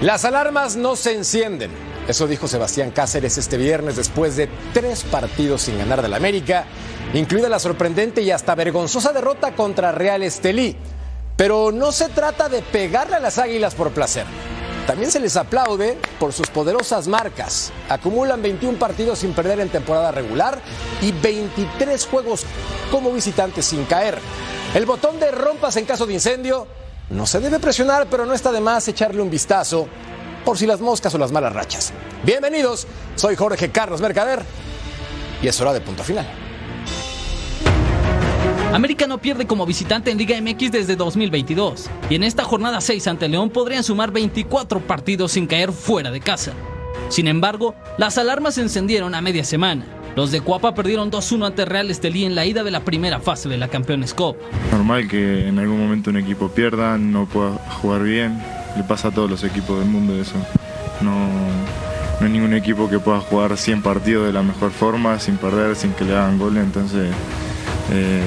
Las alarmas no se encienden. Eso dijo Sebastián Cáceres este viernes después de tres partidos sin ganar del América, incluida la sorprendente y hasta vergonzosa derrota contra Real Estelí. Pero no se trata de pegarle a las águilas por placer. También se les aplaude por sus poderosas marcas. Acumulan 21 partidos sin perder en temporada regular y 23 juegos como visitantes sin caer. El botón de rompas en caso de incendio no se debe presionar, pero no está de más echarle un vistazo por si las moscas o las malas rachas. Bienvenidos, soy Jorge Carlos Mercader y es hora de punto final. América no pierde como visitante en Liga MX desde 2022 y en esta jornada 6 ante León podrían sumar 24 partidos sin caer fuera de casa. Sin embargo, las alarmas se encendieron a media semana. Los de Cuapa perdieron 2-1 ante Real Estelí en la ida de la primera fase de la Campeones Cup. Normal que en algún momento un equipo pierda, no pueda jugar bien, le pasa a todos los equipos del mundo eso. No, no hay ningún equipo que pueda jugar 100 partidos de la mejor forma, sin perder, sin que le hagan goles, entonces eh,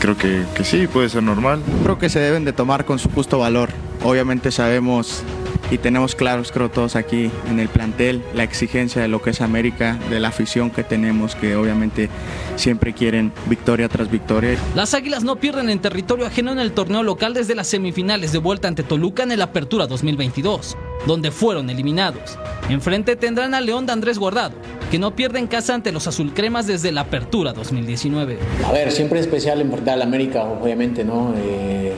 creo que, que sí, puede ser normal. Creo que se deben de tomar con su justo valor. Obviamente sabemos y tenemos claros, creo todos aquí en el plantel, la exigencia de lo que es América, de la afición que tenemos, que obviamente siempre quieren victoria tras victoria. Las Águilas no pierden en territorio ajeno en el torneo local desde las semifinales de vuelta ante Toluca en el Apertura 2022, donde fueron eliminados. Enfrente tendrán a León de Andrés Guardado, que no pierde en casa ante los azulcremas desde la Apertura 2019. A ver, siempre es especial enfrentar al América, obviamente, ¿no? Eh,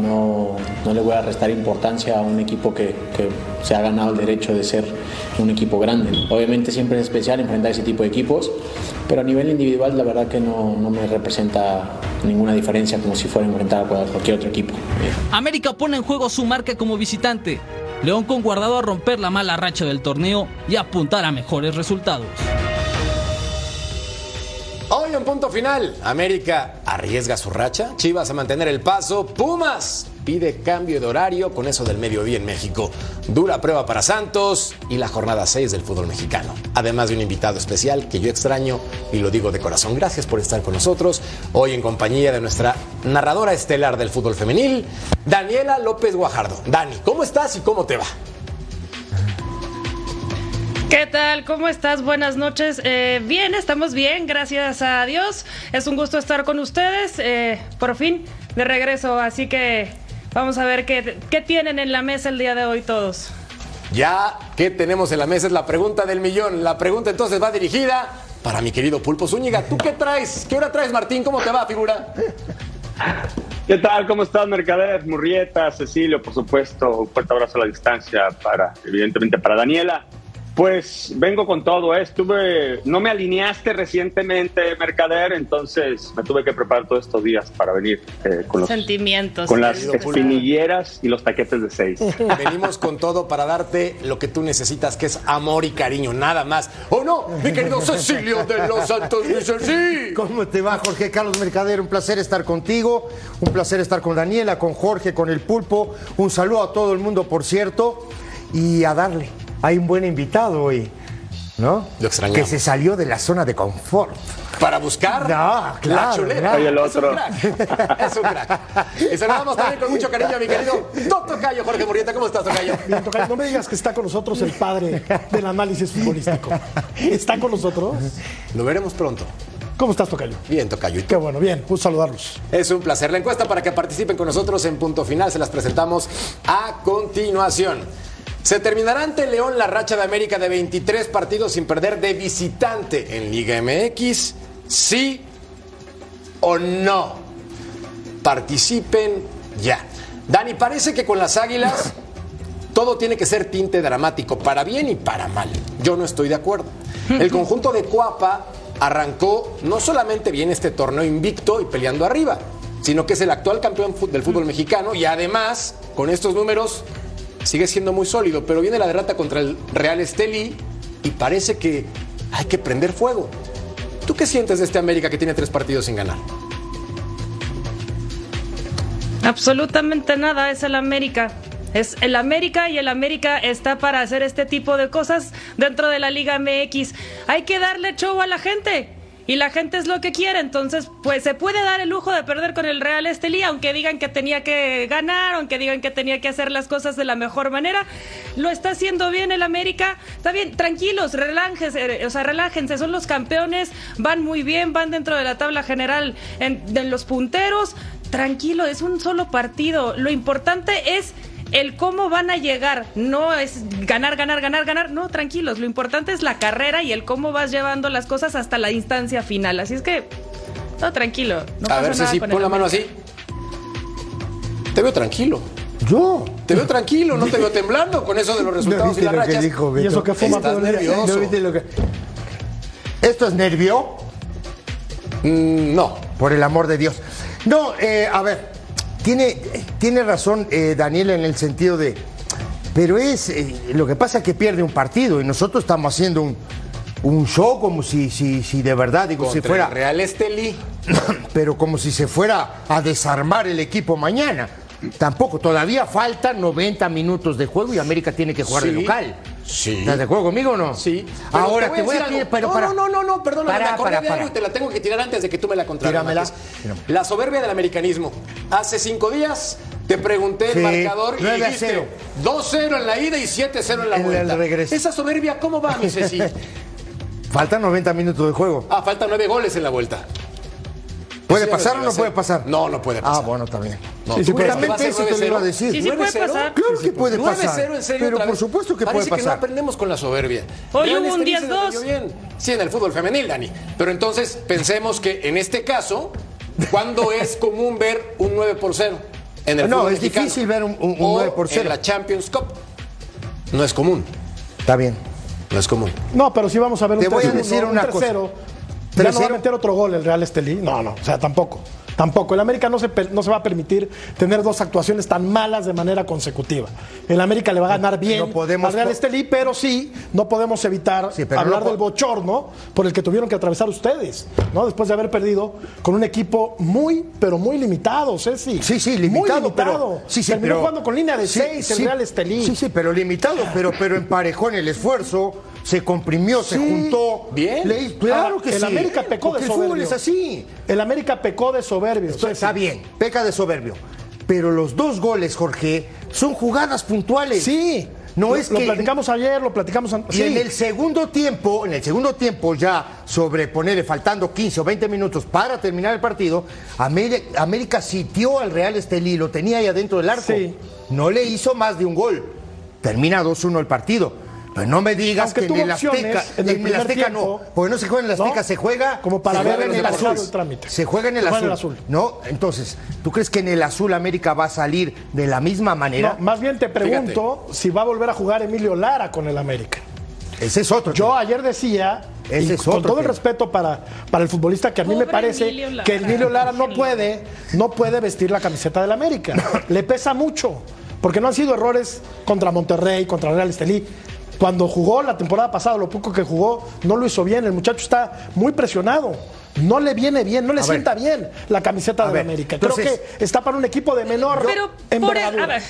no, no le voy a restar importancia a un equipo que, que, se ha ganado el derecho de ser un equipo grande. Obviamente siempre es especial enfrentar ese tipo de equipos, pero a nivel individual la verdad que no, no me representa ninguna diferencia como si fuera enfrentar a cualquier otro equipo. América pone en juego su marca como visitante. León con guardado a romper la mala racha del torneo y apuntar a mejores resultados. Hoy en punto final, América arriesga su racha, Chivas a mantener el paso, Pumas pide cambio de horario con eso del mediodía en México. Dura prueba para Santos y la jornada 6 del fútbol mexicano. Además de un invitado especial que yo extraño y lo digo de corazón. Gracias por estar con nosotros hoy en compañía de nuestra narradora estelar del fútbol femenil, Daniela López Guajardo. Dani, ¿cómo estás y cómo te va? ¿Qué tal? ¿Cómo estás? Buenas noches. Eh, bien, estamos bien, gracias a Dios. Es un gusto estar con ustedes. Eh, por fin, de regreso. Así que vamos a ver qué, qué tienen en la mesa el día de hoy todos. Ya, ¿qué tenemos en la mesa? Es la pregunta del millón. La pregunta entonces va dirigida para mi querido Pulpo Zúñiga. ¿Tú qué traes? ¿Qué hora traes, Martín? ¿Cómo te va, figura? ¿Qué tal? ¿Cómo estás, Mercader? Murrieta, Cecilio, por supuesto. Un fuerte abrazo a la distancia para, evidentemente, para Daniela. Pues vengo con todo, ¿eh? estuve, no me alineaste recientemente, Mercader, entonces me tuve que preparar todos estos días para venir eh, con los sentimientos, con las espinilleras y los taquetes de seis. Venimos con todo para darte lo que tú necesitas, que es amor y cariño, nada más. ¿O oh, no, mi querido Cecilio de los Santos sí. ¿Cómo te va, Jorge Carlos Mercader? Un placer estar contigo, un placer estar con Daniela, con Jorge, con el Pulpo. Un saludo a todo el mundo, por cierto, y a darle hay un buen invitado hoy, ¿no? Lo extrañamos. Que se salió de la zona de confort. Para buscar no, claro, la chuleta. el otro. Es un crack. Es un crack. Y saludamos también con mucho cariño a mi querido Doctor Cayo, Jorge Murrieta. ¿Cómo estás, Tocayo? Bien, Tocayo, no me digas que está con nosotros el padre del análisis futbolístico. ¿Está con nosotros? Lo veremos pronto. ¿Cómo estás, Tocayo? Bien, Tocayo. Qué bueno, bien. Un saludarlos. Es un placer. La encuesta para que participen con nosotros en punto final se las presentamos a continuación. Se terminará ante León la racha de América de 23 partidos sin perder de visitante en Liga MX. ¿Sí o no? Participen ya. Dani, parece que con las Águilas todo tiene que ser tinte dramático, para bien y para mal. Yo no estoy de acuerdo. El conjunto de Cuapa arrancó no solamente bien este torneo invicto y peleando arriba, sino que es el actual campeón del fútbol mexicano y además, con estos números, sigue siendo muy sólido. Pero viene la derrota contra el Real Estelí y parece que hay que prender fuego. ¿Tú qué sientes de este América que tiene tres partidos sin ganar? Absolutamente nada, es el América. Es el América y el América está para hacer este tipo de cosas dentro de la Liga MX. Hay que darle show a la gente. Y la gente es lo que quiere, entonces pues se puede dar el lujo de perder con el Real Estelí, aunque digan que tenía que ganar, aunque digan que tenía que hacer las cosas de la mejor manera. Lo está haciendo bien el América. Está bien, tranquilos, relájense, o sea, relájense, son los campeones, van muy bien, van dentro de la tabla general en, de los punteros. Tranquilo, es un solo partido. Lo importante es el cómo van a llegar. No es ganar, ganar, ganar, ganar. No, tranquilos. Lo importante es la carrera y el cómo vas llevando las cosas hasta la instancia final. Así es que, no, tranquilo. No a pasa ver, nada Ceci, con pon la mano así. Te veo tranquilo. Yo. Te veo tranquilo, no te veo temblando con eso de los resultados ¿No y las lo que rachas. dijo, Y eso que fuma Estás nervioso. ¿No viste lo que- ¿Esto es nervio? Mm, no. Por el amor de Dios. No, eh, a ver, tiene, tiene razón eh, Daniel en el sentido de. Pero es. eh, lo que pasa es que pierde un partido y nosotros estamos haciendo un, un show como si, si, si de verdad, digo, si Contra fuera. el Real Estelí. pero como si se fuera a desarmar el equipo mañana. Tampoco, todavía faltan 90 minutos de juego y América tiene que jugar de local. sí. ¿Estás de acuerdo conmigo o no? Sí. Pero Ahora te voy a, decir pero no, para. no, no, no, no, perdón, Para, me acordé para, de algo y te la tengo que tirar antes de que tú me la contrarremates. La soberbia del americanismo. Hace cinco días te pregunté Sí, el marcador y 9 dijiste 0. 2-0 en la ida y 7-0 en la el vuelta. regreso. Esa soberbia, ¿cómo va, mi Ceci? Faltan 90 minutos de juego. Ah, faltan nueve goles en la vuelta. ¿Puede pasar o no puede pasar? No, no puede pasar. Ah, bueno, también. No, Sí, ¿tú crees que va a seguramente eso te lo iba a 9-0? decir. Sí, sí puede 9-0? pasar. Claro que puede pasar. 9-0 en serio Pero por supuesto que Parece puede que no pasar. aprendemos con la soberbia. Hoy hubo un Estelí se 10-2. defendió bien. Sí, en el fútbol femenil, Dani. Pero entonces pensemos que en este caso, ¿cuándo es común ver un 9 por 0? En el No, fútbol es mexicano? difícil ver un- un- un O 9 por 0. En la Champions Cup. No es común. Está bien. No es común. No, pero sí vamos a ver un Te voy a 3-1, decir un una cosa. 3-0. Ya no va a 3-0. meter otro gol el Real Estelí. No, no, o sea, tampoco. Tampoco. El América no se, no se va a permitir tener dos actuaciones tan malas de manera consecutiva. El América le va a ganar bien no podemos al Real Estelí, pero sí no podemos evitar Sí, hablar no po- del bochorno por el que tuvieron que atravesar ustedes, ¿no? Después de haber perdido con un equipo muy, pero muy limitado, Ceci. Sí, sí, limitado, Muy limitado. pero sí, sí, Terminó pero- jugando con línea de 6 el Real Estelí. Sí, sí, pero limitado, pero, pero emparejó en el esfuerzo, se comprimió, se juntó. Bien. Le- claro Ahora, que el sí. América pecó Porque de el fútbol soberbio. es así. El América pecó de soberbio. Esto está bien, peca de soberbio. Pero los dos goles, Jorge, son jugadas puntuales. Sí. No lo, es lo que platicamos ayer, lo platicamos an- Y sí. en el segundo tiempo, en el segundo tiempo ya sobre ponerle faltando 15 o 20 minutos para terminar el partido, América, América sitió al Real Estelí, lo tenía ahí adentro del arco. Sí. No le hizo más de un gol. Termina 2-1 el partido. Pero no me digas Aunque que en el Azteca, en el en el Azteca tiempo, no, porque no se juega en el Azteca, ¿no? se juega Como para se ver juega en en el azul. azul el trámite. Se juega en el Se juega azul. en el azul. No, entonces, ¿tú crees que en el azul América va a salir de la misma manera? No, más bien te pregunto si va a volver a jugar Emilio Lara con el América. Ese es otro. Yo ayer decía, y con todo el respeto para, para el futbolista, que a mí me parece Emilio que Emilio Lara no puede, no puede vestir la camiseta del América. Le pesa mucho, porque no han sido errores contra Monterrey, contra Real Estelí. Cuando jugó la temporada pasada, lo poco que jugó, no lo hizo bien. El muchacho está muy presionado. No le viene bien, no le A sienta ver. bien la camiseta A del ver, América. Creo que está para un equipo de menor Pero por envergadura. a ver.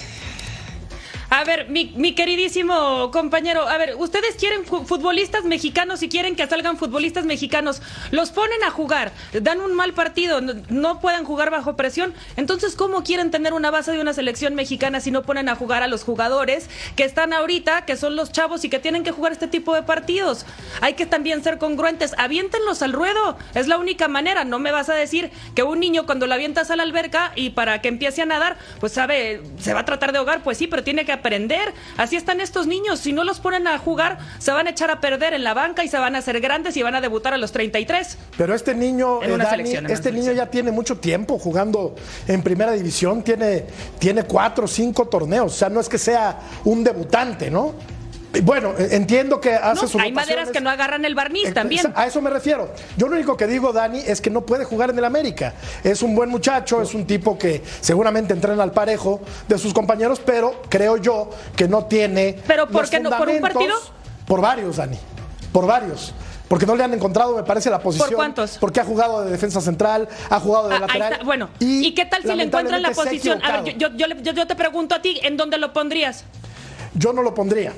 A ver, mi, mi queridísimo compañero, a ver, ustedes quieren fu- futbolistas mexicanos y quieren que salgan futbolistas mexicanos, los ponen a jugar, dan un mal partido, no, puedan jugar bajo presión, entonces ¿cómo quieren tener una base de una selección mexicana si no ponen a jugar a los jugadores que están ahorita, que son los chavos y que tienen que jugar este tipo de partidos? Hay que también ser congruentes, aviéntenlos al ruedo, es la única manera, no me vas a decir que un niño cuando lo avientas a la alberca y para que empiece a nadar, pues sabe, se va a tratar de ahogar, pues sí, pero tiene que aprender. Así están estos niños. Si no los ponen a jugar, se van a echar a perder en la banca y se van a hacer grandes y van a debutar a los 33. Pero este niño, En eh, una Dani, selección, en una este niño ya tiene mucho tiempo jugando en primera división, tiene, tiene cuatro o cinco torneos, o sea, no es que sea un debutante, ¿no? Bueno, eh, entiendo que hace No, sus hay maderas que no agarran el barniz Eh, también. A eso me refiero. Yo lo único que digo, Dani, es que no puede jugar en el América. Es un buen muchacho, es un tipo que seguramente entrena al parejo de sus compañeros, pero creo yo que no tiene. ¿Pero por los qué no? ¿Por un partido? Por varios, Dani. Por varios. Porque no le han encontrado, me parece, la posición. cuántos? Porque ha jugado de defensa central, ha jugado de Ah, lateral. Bueno, ¿y, qué tal si le encuentran la posición? A ver, yo, yo, yo- yo te pregunto a ti, ¿en dónde lo pondrías? Yo no lo pondría.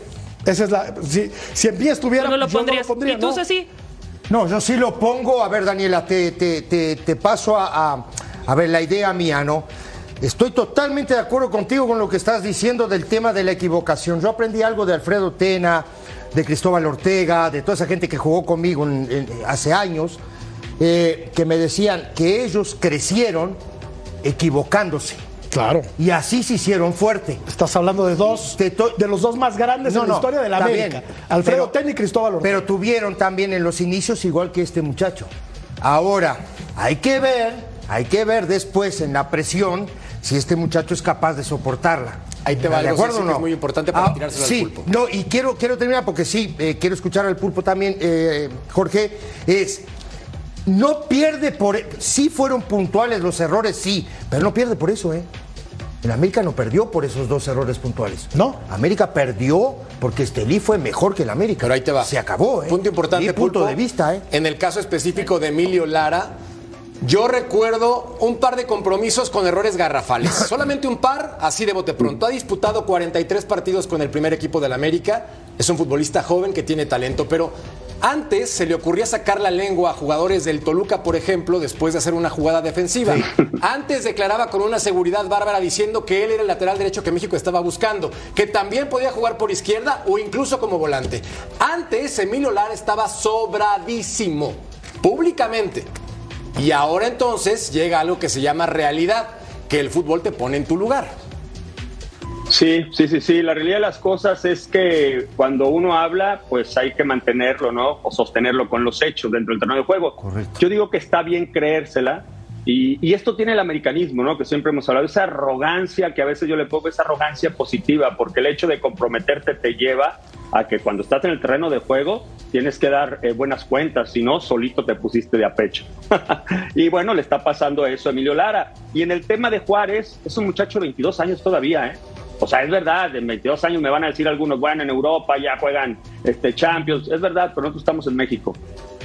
Esa es la. Si, si en pie estuviera, no lo yo pondrías. no lo pondría. ¿Y tú. Ceci? No, yo sí lo pongo. A ver, Daniela, te, te- te- te paso a, a- a ver la idea mía, ¿no? Estoy totalmente de acuerdo contigo con lo que estás diciendo del tema de la equivocación. Yo aprendí algo de Alfredo Tena, de Cristóbal Ortega, de toda esa gente que jugó conmigo en- en- hace años, eh, que me decían que ellos crecieron equivocándose. Claro. Y así se hicieron fuerte. Estás hablando de dos, de los dos más grandes No, en la historia de la América. bien. Alfredo Pero- Ten y Cristóbal Ortega. Pero tuvieron también en los inicios igual que este muchacho. Ahora, hay que ver, hay que ver después en la presión si este muchacho es capaz de soportarla. Ahí te va ¿De acuerdo no? es muy importante para Ah, tirárselo al sí, pulpo. no, y quiero, quiero terminar porque sí, eh, quiero escuchar al pulpo también, eh, Jorge, es... No pierde por... Sí fueron puntuales los errores, sí, pero no pierde por eso, ¿eh? El América no perdió por esos dos errores puntuales. No. América perdió porque Estelí fue mejor que el América. Pero ahí te va. Se acabó, ¿eh? Punto importante, Mi punto Pulpo. de vista, ¿eh? En el caso específico de Emilio Lara, yo recuerdo un par de compromisos con errores garrafales. Solamente un par, así de bote pronto. Ha disputado 43 partidos con el primer equipo del América. Es un futbolista joven que tiene talento, pero antes se le ocurría sacar la lengua a jugadores del Toluca, por ejemplo, después de hacer una jugada defensiva. Antes declaraba con una seguridad bárbara diciendo que él era el lateral derecho que México estaba buscando, que también podía jugar por izquierda o incluso como volante. Antes Emilio Lara estaba sobradísimo, públicamente. Y ahora entonces llega algo que se llama realidad, que el fútbol te pone en tu lugar. Sí, sí, sí, sí. La realidad de las cosas es que cuando uno habla, pues hay que mantenerlo, ¿no? O sostenerlo con los hechos dentro del terreno de juego. Correcto. Yo digo que está bien creérsela. Y, y esto tiene el americanismo, ¿no? Que siempre hemos hablado, esa arrogancia que a veces yo le pongo, esa arrogancia positiva, porque el hecho de comprometerte te lleva a que cuando estás en el terreno de juego tienes que dar eh, buenas cuentas, si no, solito te pusiste de a pecho. y bueno, le está pasando eso a Emilio Lara. Y en el tema de Juárez, es un muchacho de 22 años todavía, ¿eh? O sea, es verdad, en 22 años me van a decir algunos, bueno, en Europa ya juegan este, Champions, es verdad, pero nosotros estamos en México.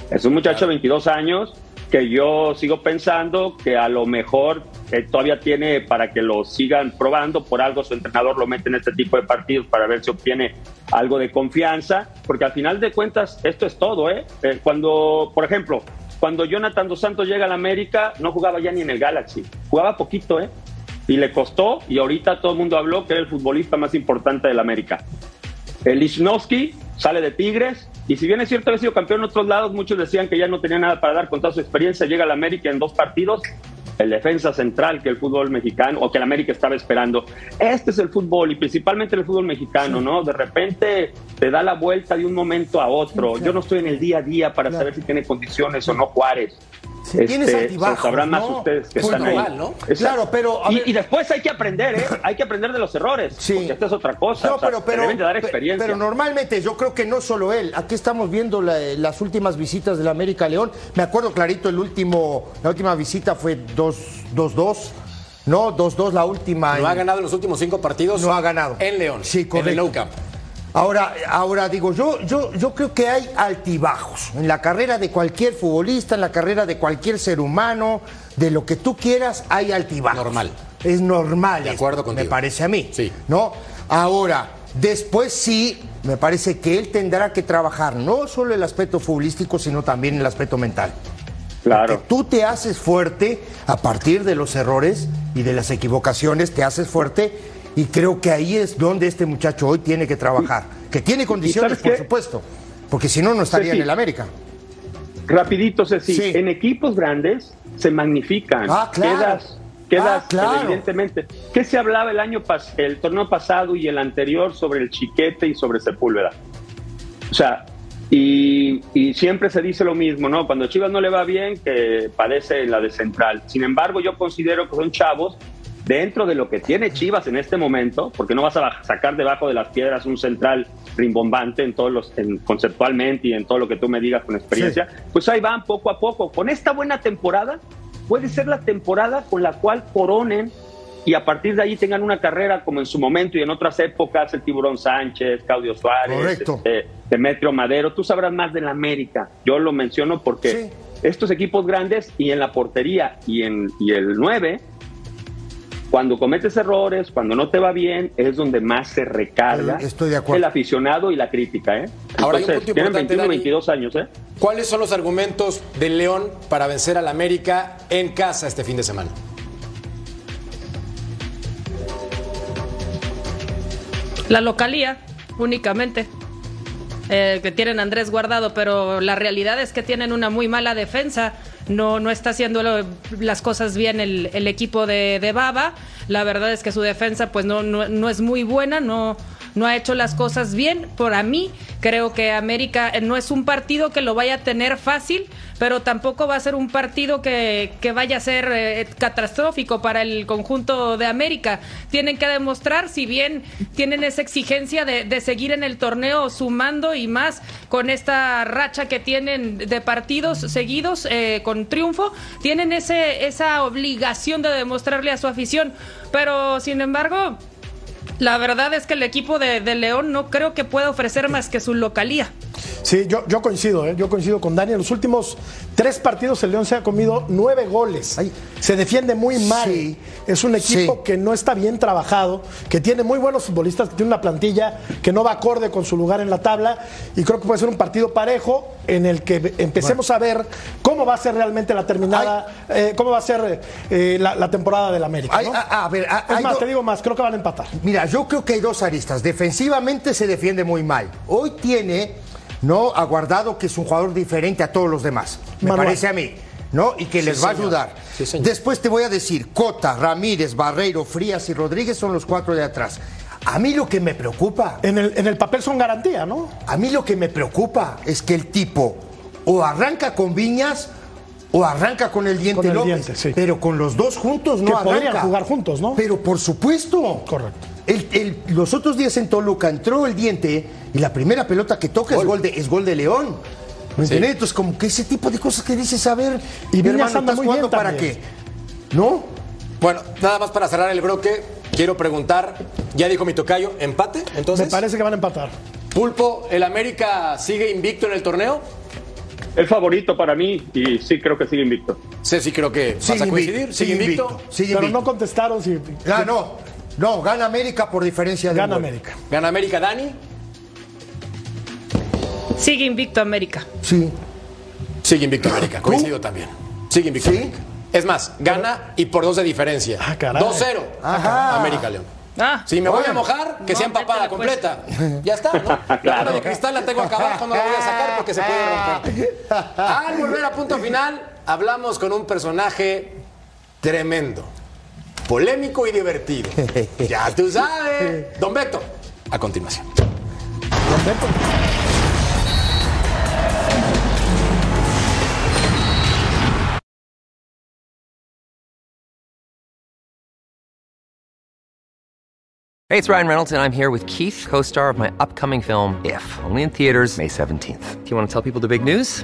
Es un muchacho de 22 años que yo sigo pensando que a lo mejor eh, todavía tiene para que lo sigan probando, por algo su entrenador lo mete en este tipo de partidos para ver si obtiene algo de confianza, porque al final de cuentas esto es todo, ¿eh? Eh, cuando, por ejemplo, cuando Jonathan Dos Santos llega a la América, no jugaba ya ni en el Galaxy, jugaba poquito, ¿eh? Y le costó, y ahorita todo el mundo habló que era el futbolista más importante de la América. El Lichnowsky sale de Tigres y si bien es cierto haber sido campeón en otros lados, muchos decían que ya no tenía nada para dar con toda su experiencia, llega al América en dos partidos, el defensa central que el fútbol mexicano o que el América estaba esperando. Este es el fútbol y principalmente el fútbol mexicano, ¿no? De repente te da la vuelta de un momento a otro. Yo no estoy en el día a día para saber si tiene condiciones o no Juárez. Tienes Este, altibajos, sabrán más ¿no? ustedes que Pues están ahí. ¿no? Claro, pero, a y, ver- y después hay que aprender, ¿eh? Hay que aprender de los errores. Sí. Porque esta es otra cosa. No, o sea, pero, deben de dar pe- experiencia. pero normalmente yo creo que no solo él. Aquí estamos viendo la- las últimas visitas del América León. Me acuerdo clarito, el último, la última visita fue 2-2. No, 2-2 la última. No en- ha ganado en los últimos cinco partidos. No ha ganado. En León. Sí, En el correcto. Nou Camp. Ahora, ahora digo, yo, yo, yo creo que hay altibajos en la carrera de cualquier futbolista, en la carrera de cualquier ser humano, de lo que tú quieras, hay altibajos. Normal. Es normal. De acuerdo. Me parece a mí. Sí. ¿No? Ahora, después sí, me parece que él tendrá que trabajar no solo el aspecto futbolístico, sino también el aspecto mental. Claro. Tú te haces fuerte a partir de los errores y de las equivocaciones, te haces fuerte y creo que ahí es donde este muchacho hoy tiene que trabajar. Que tiene condiciones, por qué? supuesto, porque si no, no estaría Ceci. en el América. Rapidito, Ceci. Sí. En equipos grandes se magnifican. Ah, claro. Quedas, quedas Ah, claro. evidentemente. ¿Qué se hablaba el año pas el torneo pasado y el anterior sobre el Chiquete y sobre Sepúlveda? O sea, y, y siempre se dice lo mismo, ¿no? Cuando Chivas no le va bien, que padece la de central. Sin embargo, yo considero que son chavos dentro de lo que tiene Chivas en este momento, porque no vas a sacar debajo de las piedras un central rimbombante en todos los, en- conceptualmente y en todo lo que tú me digas con experiencia, pues ahí van poco a poco. Con esta buena temporada, puede ser la temporada con la cual coronen y a partir de ahí tengan una carrera como en su momento y en otras épocas, el Tiburón Sánchez, Claudio Suárez, este, Demetrio Madero, tú sabrás más de la América. Yo lo menciono porque Sí. estos equipos grandes y en la portería y en y el 9, cuando cometes errores, cuando no te va bien, es donde más se recarga estoy de acuerdo. el aficionado y la crítica. ¿eh? Ahora, hay un Entonces, punto tienen importante, 21, Dani. 22 años. ¿eh? ¿Cuáles son los argumentos del León para vencer al América en casa este fin de semana? La localía, únicamente. eh, que tienen Andrés Guardado, pero la realidad es que tienen una muy mala defensa. No, no está haciendo lo- las cosas bien el, el equipo de, de Baba. La verdad es que su defensa pues no, no, no es muy buena, no, no ha hecho las cosas bien. Por mí, creo que América eh, no es un partido que lo vaya a tener fácil, pero tampoco va a ser un partido que, vaya a ser eh, catastrófico para el conjunto de América. Tienen que demostrar, si bien tienen esa exigencia de, de seguir en el torneo sumando y más con esta racha que tienen de partidos seguidos eh, con triunfo, tienen ese, esa obligación de demostrarle a su afición. Pero, sin embargo, la verdad es que el equipo de, de León no creo que pueda ofrecer más que su localía. Sí, yo, yo coincido, ¿eh? yo coincido con Dani. En los últimos tres partidos el León se ha comido nueve goles. Ay. Se defiende muy mal. Sí. Es un equipo Sí. que no está bien trabajado, que tiene muy buenos futbolistas, que tiene una plantilla que no va acorde con su lugar en la tabla. Y creo que puede ser un partido parejo en el que empecemos a ver cómo va a ser realmente la terminada, eh, cómo va a ser eh, la, la temporada del América. ¿no? a, a ver, a- es más, do- te digo más, creo que van a empatar. Mira, yo creo que hay dos aristas. Defensivamente se defiende muy mal. Hoy tiene, ¿no? Aguardado que es un jugador diferente a todos los demás. Me Manuel. parece a mí. ¿No? Y que les va a ayudar. Sí. Después te voy a decir, Cota, Ramírez, Barreiro, Frías y Rodríguez son los cuatro de atrás. A mí lo que me preocupa, En el, en el papel son garantía, ¿no? a mí lo que me preocupa es que el tipo o arranca con Viñas o arranca con el Diente Con el López. Diente, sí. Pero con los dos juntos no Que podrían arranca. jugar juntos, ¿no? Pero por supuesto. Correcto. El- el- los otros días en Toluca entró el diente y la primera pelota que toca es gol de, es gol de León. ¿Me Sí. entiendes? Entonces, como que ese tipo de cosas que dices, a ver, Y hermano, ¿estás muy jugando bien para qué? ¿No? Bueno, nada más para cerrar el bloque, quiero preguntar, ya dijo mi tocayo, ¿empate? Entonces, Me parece que van a empatar. Pulpo, ¿el América sigue invicto en el torneo? El favorito para mí y sí creo que sigue invicto. Sí, sí creo que vas Sigue a coincidir, invicto, sigue sigue invicto. invicto, sigue Pero invicto. no contestaron si Ah, no. No, gana América por diferencia de gana gol. América. Gana América, Dani. Sigue invicto América. Sí. Sigue invicto América, coincido también. Sigue invicto ¿Sí? América. Es más, gana y por dos de diferencia. Ah, caray. 2-0. Ajá. América León. Ah, Si me voy a mojar, que No, sea empapada pues. completa. Ya está, ¿no? La Claro. de cristal la tengo acá abajo, no la voy a sacar porque se puede romper. Al volver a punto final, hablamos con un personaje tremendo, polémico y divertido. Ya tú sabes. Don Beto, a continuación. Hey, it's Ryan Reynolds, and I'm here with Keith, co star of my upcoming film, If, only in theaters, May 17th. Do you want to tell people the big news?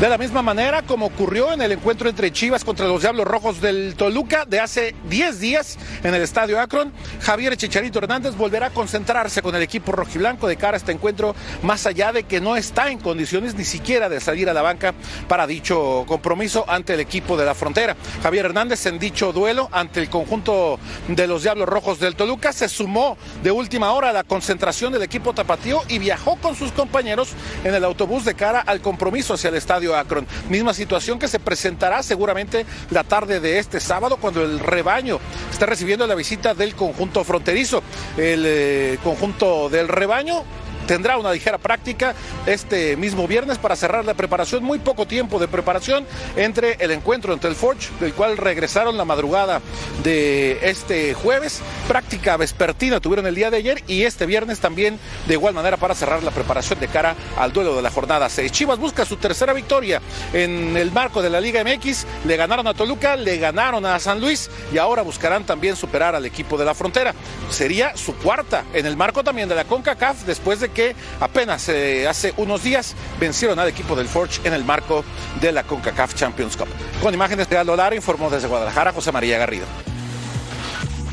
De la misma manera como ocurrió en el encuentro entre Chivas contra los Diablos Rojos del Toluca de hace 10 días en el Estadio Akron. Javier Chicharito Hernández volverá a concentrarse con el equipo rojiblanco de cara a este encuentro, más allá de que no está en condiciones ni siquiera de salir a la banca para dicho compromiso ante el equipo de la frontera. Javier Hernández en dicho duelo ante el conjunto de los Diablos Rojos del Toluca se sumó de última hora a la concentración del equipo tapatío y viajó con sus compañeros en el autobús de cara al compromiso hacia el estadio Akron. Misma situación que se presentará seguramente la tarde de este sábado cuando el rebaño está recibiendo la visita del conjunto fronterizo. El eh, conjunto del rebaño tendrá una ligera práctica este mismo viernes para cerrar la preparación. Muy poco tiempo de preparación entre el encuentro entre el Forge, del cual regresaron la madrugada de este jueves. Práctica vespertina tuvieron el día de ayer y este viernes también de igual manera para cerrar la preparación de cara al duelo de la jornada 6. Chivas busca su tercera victoria en el marco de la Liga MX. Le ganaron a Toluca, le ganaron a San Luis y ahora buscarán también superar al equipo de la frontera. Sería su cuarta en el marco también de la CONCACAF después de que apenas eh, hace unos días vencieron al equipo del Forge en el marco de la CONCACAF Champions Cup. Con imágenes de Aldo Lara informó desde Guadalajara José María Garrido.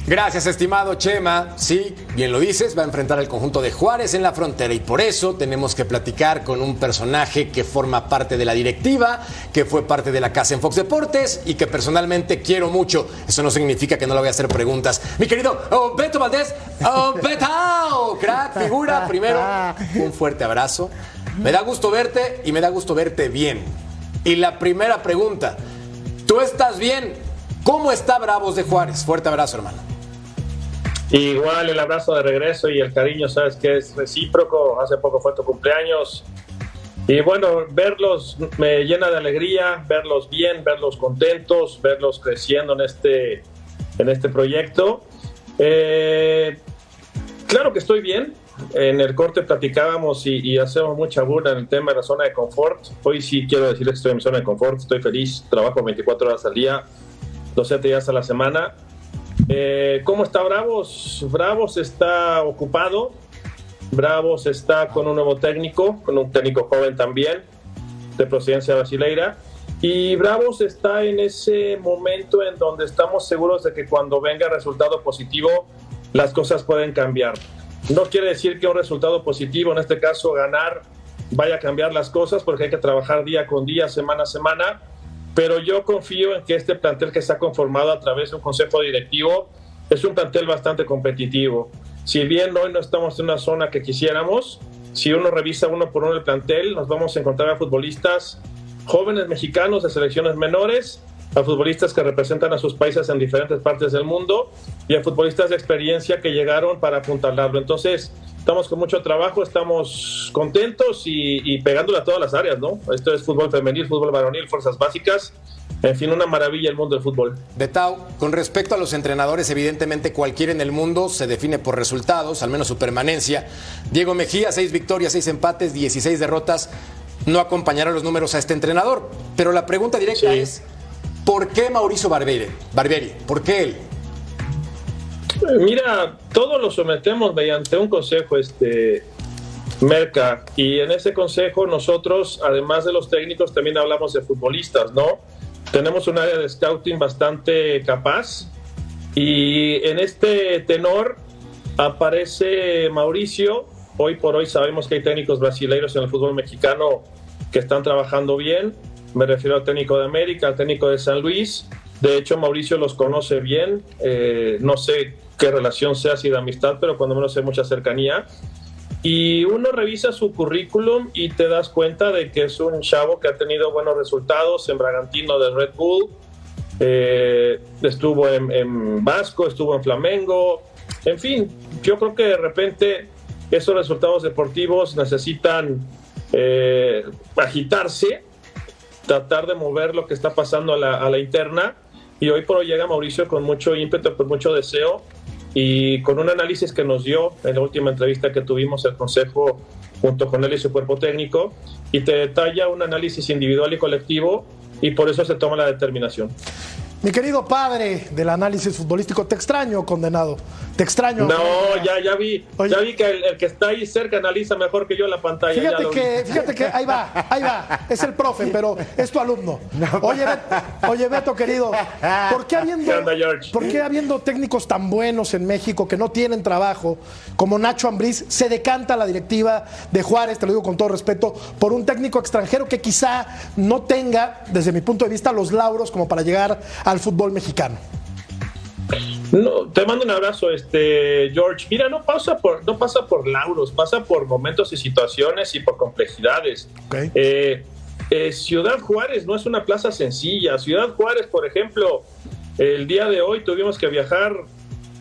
Gracias, estimado Chema. Sí, bien lo dices, va a enfrentar al conjunto de Juárez en la frontera y por eso tenemos que platicar con un personaje que forma parte de la directiva, que fue parte de la casa en Fox Deportes y que personalmente quiero mucho. Eso no significa que no le voy a hacer preguntas. Mi querido oh, Beto Valdés, oh, crack, figura. Primero, un fuerte abrazo. Me da gusto verte y me da gusto verte bien. Y la primera pregunta, ¿tú estás bien? ¿Cómo está Bravos de Juárez? Fuerte abrazo, hermano. Igual el abrazo de regreso y el cariño, sabes que es recíproco. Hace poco fue tu cumpleaños. Y bueno, verlos me llena de alegría, verlos bien, verlos contentos, verlos creciendo en este, en este proyecto. Eh, claro que estoy bien. En el corte platicábamos y, hacemos mucha burla en el tema de la zona de confort. Hoy sí quiero decir que estoy en mi zona de confort, estoy feliz, trabajo 24 horas al día, 12 días a la semana eh, ¿Cómo está Bravos? Bravos está ocupado. Bravos está con un nuevo técnico, con un técnico joven también, de procedencia brasileira. Y Bravos está en ese momento en donde estamos seguros de que cuando venga resultado positivo, las cosas pueden cambiar. No quiere decir que un resultado positivo, en este caso ganar, vaya a cambiar las cosas, porque hay que trabajar día con día, semana a semana pero yo confío en que este plantel que ha conformado a través de un consejo directivo es un plantel bastante competitivo. Si bien hoy no estamos en una zona que quisiéramos, si uno revisa uno por uno el plantel, nos vamos a encontrar a futbolistas jóvenes mexicanos de selecciones menores, a futbolistas que representan a sus países en diferentes partes del mundo y a futbolistas de experiencia que llegaron para apuntalarlo. Entonces, estamos con mucho trabajo, estamos contentos y, pegándole a todas las áreas, ¿no? Esto es fútbol femenil, fútbol varonil, fuerzas básicas. En fin, una maravilla el mundo del fútbol. Betao, con respecto a los entrenadores, evidentemente cualquiera en el mundo se define por resultados, al menos su permanencia. Diego Mejía, seis victorias, seis empates, 16 derrotas. No acompañaron los números a este entrenador. Pero la pregunta directa es, ¿por qué Mauricio Barberi? Barberi? ¿Por qué él? Mira, todo lo sometemos mediante un consejo este Merca y en ese consejo nosotros, además de los técnicos, también hablamos de futbolistas, ¿no? Tenemos un área de scouting bastante capaz y en este tenor aparece Mauricio. Hoy por hoy sabemos que hay técnicos brasileños en el fútbol mexicano que están trabajando bien. Me refiero al técnico de América, al técnico de San Luis. De hecho, Mauricio los conoce bien. Eh, no sé qué relación sea así de amistad, pero cuando menos hay mucha cercanía. Y uno revisa su currículum y te das cuenta de que es un chavo que ha tenido buenos resultados en Bragantino de Red Bull, eh, estuvo en, Vasco, estuvo en Flamengo, en fin, yo creo que de repente esos resultados deportivos necesitan eh, agitarse, tratar de mover lo que está pasando a la, a la interna. Y hoy por hoy llega Mauricio con mucho ímpetu, con mucho deseo y con un análisis que nos dio en la última entrevista que tuvimos el Consejo junto con él y su cuerpo técnico, y te detalla un análisis individual y colectivo, y por eso se toma la determinación. Mi querido padre del análisis futbolístico, te extraño, condenado. Te extraño. No, ya, ya vi. Ya vi que el, que está ahí cerca analiza mejor que yo la pantalla. Fíjate que, fíjate que ahí va, ahí va. Es el profe, pero es tu alumno. Oye, Beto, oye, Beto querido, ¿por qué habiendo, ¿por qué habiendo técnicos tan buenos en México que no tienen trabajo, como Nacho Ambriz, se decanta la directiva de Juárez, te lo digo con todo respeto, por un técnico extranjero que quizá no tenga, desde mi punto de vista, los lauros como para llegar al fútbol mexicano. No, te mando un abrazo, este George. Mira, no pasa por, no pasa por lauros, pasa por momentos y situaciones y por complejidades. Eh, eh, Ciudad Juárez no es una plaza sencilla. Ciudad Juárez, por ejemplo, el día de hoy tuvimos que viajar